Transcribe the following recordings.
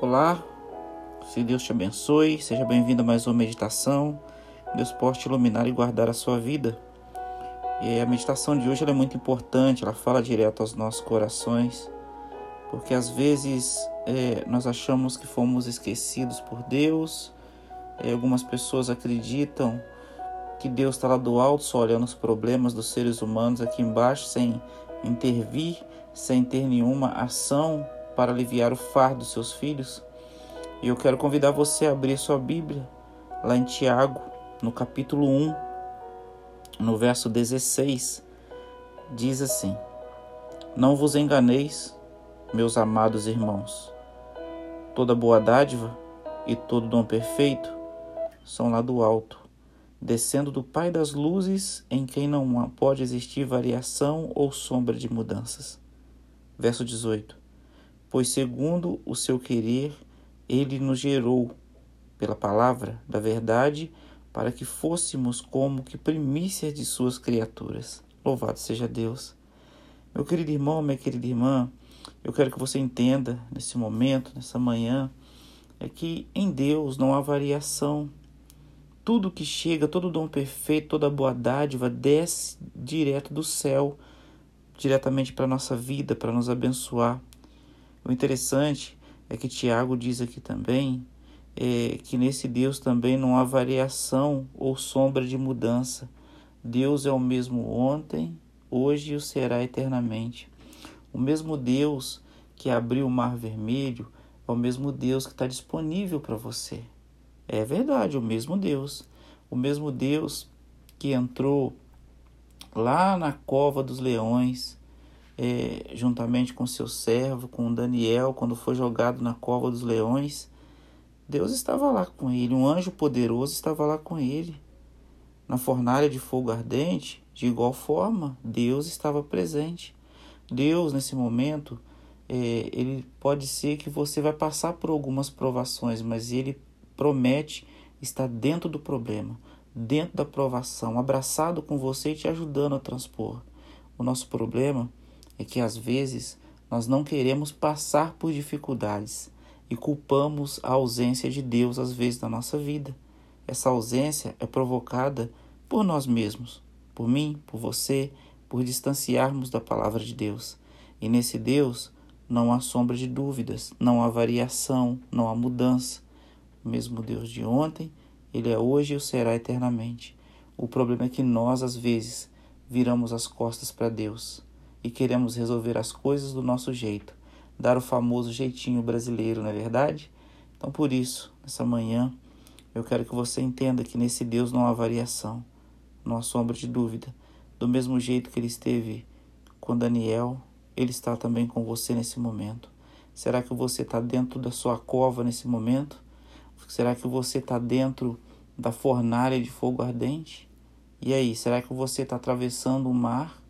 Olá, se Deus te abençoe, seja bem-vindo a mais uma meditação. Deus possa te iluminar e guardar a sua vida. E a meditação de hoje é muito importante, ela fala direto aos nossos corações, porque às vezes é, nós achamos que fomos esquecidos por Deus, é, algumas pessoas acreditam que Deus está lá do alto só olhando os problemas dos seres humanos aqui embaixo sem intervir, sem ter nenhuma ação para aliviar o fardo dos seus filhos. E eu quero convidar você a abrir sua Bíblia lá em Tiago, no capítulo 1, no verso 16. Diz assim: Não vos enganeis, meus amados irmãos. Toda boa dádiva e todo dom perfeito são lá do alto, descendo do Pai das luzes, em quem não pode existir variação ou sombra de mudanças. Verso 18 pois segundo o seu querer ele nos gerou pela palavra da verdade para que fôssemos como que primícias de suas criaturas. Louvado seja Deus. Meu querido irmão, minha querida irmã, eu quero que você entenda nesse momento, nessa manhã, é que em Deus não há variação. Tudo que chega, todo dom perfeito, toda boa dádiva desce direto do céu, diretamente para a nossa vida, para nos abençoar. O interessante é que Tiago diz aqui também é, que nesse Deus também não há variação ou sombra de mudança. Deus é o mesmo ontem, hoje e o será eternamente. O mesmo Deus que abriu o mar vermelho é o mesmo Deus que está disponível para você. É verdade, o mesmo Deus. O mesmo Deus que entrou lá na cova dos leões é, juntamente com seu servo, com Daniel, quando foi jogado na cova dos leões, Deus estava lá com ele, um anjo poderoso estava lá com ele. Na fornalha de fogo ardente, de igual forma, Deus estava presente. Deus, nesse momento, é, ele pode ser que você vai passar por algumas provações, mas ele promete estar dentro do problema, dentro da provação, abraçado com você e te ajudando a transpor. O nosso problema é que às vezes nós não queremos passar por dificuldades e culpamos a ausência de Deus às vezes na nossa vida. Essa ausência é provocada por nós mesmos, por mim, por você, por distanciarmos da palavra de Deus. E nesse Deus não há sombra de dúvidas, não há variação, não há mudança. O mesmo Deus de ontem, ele é hoje e o será eternamente. O problema é que nós, às vezes, viramos as costas para Deus e queremos resolver as coisas do nosso jeito, dar o famoso jeitinho brasileiro, não é verdade? Então, por isso, nessa manhã, eu quero que você entenda que nesse Deus não há variação, não há sombra de dúvida. Do mesmo jeito que ele esteve com Daniel, ele está também com você nesse momento. Será que você está dentro da sua cova nesse momento? Será que você está dentro da fornalha de fogo ardente? E aí, será que você está atravessando o mar?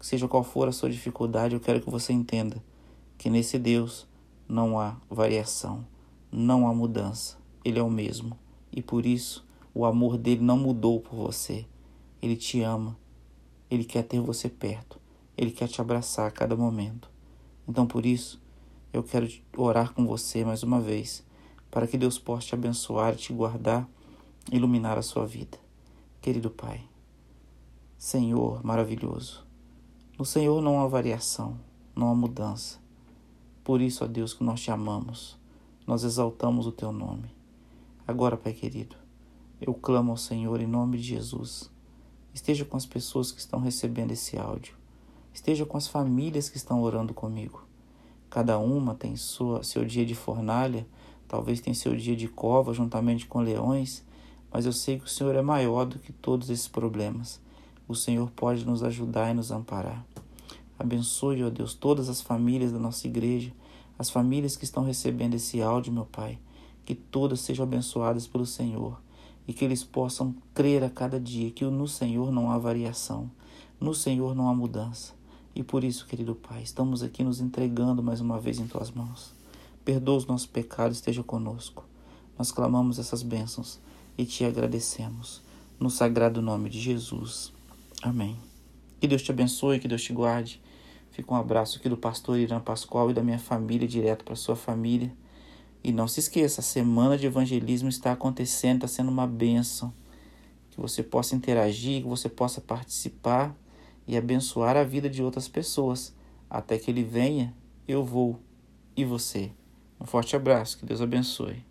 Seja qual for a sua dificuldade, eu quero que você entenda que nesse Deus não há variação, não há mudança. Ele é o mesmo. E por isso, o amor dele não mudou por você. Ele te ama. Ele quer ter você perto. Ele quer te abraçar a cada momento. Então, por isso, eu quero orar com você mais uma vez, para que Deus possa te abençoar, te guardar, iluminar a sua vida. Querido Pai, Senhor maravilhoso, no Senhor não há variação, não há mudança. Por isso, ó Deus, que nós te amamos, nós exaltamos o teu nome. Agora, Pai querido, eu clamo ao Senhor em nome de Jesus. Esteja com as pessoas que estão recebendo esse áudio. Esteja com as famílias que estão orando comigo. Cada uma tem sua, seu dia de fornalha, talvez tem seu dia de cova juntamente com leões, mas eu sei que o Senhor é maior do que todos esses problemas o Senhor pode nos ajudar e nos amparar. Abençoe, ó Deus, todas as famílias da nossa igreja, as famílias que estão recebendo esse áudio, meu Pai. Que todas sejam abençoadas pelo Senhor e que eles possam crer a cada dia que no Senhor não há variação, no Senhor não há mudança. E por isso, querido Pai, estamos aqui nos entregando mais uma vez em tuas mãos. Perdoa os nossos pecados, esteja conosco. Nós clamamos essas bênçãos e te agradecemos. No sagrado nome de Jesus. Amém. Que Deus te abençoe, que Deus te guarde. Fica um abraço aqui do pastor Irã Pascoal e da minha família, direto para sua família. E não se esqueça, a semana de evangelismo está acontecendo, está sendo uma bênção. Que você possa interagir, que você possa participar e abençoar a vida de outras pessoas. Até que ele venha, eu vou. E você? Um forte abraço, que Deus abençoe.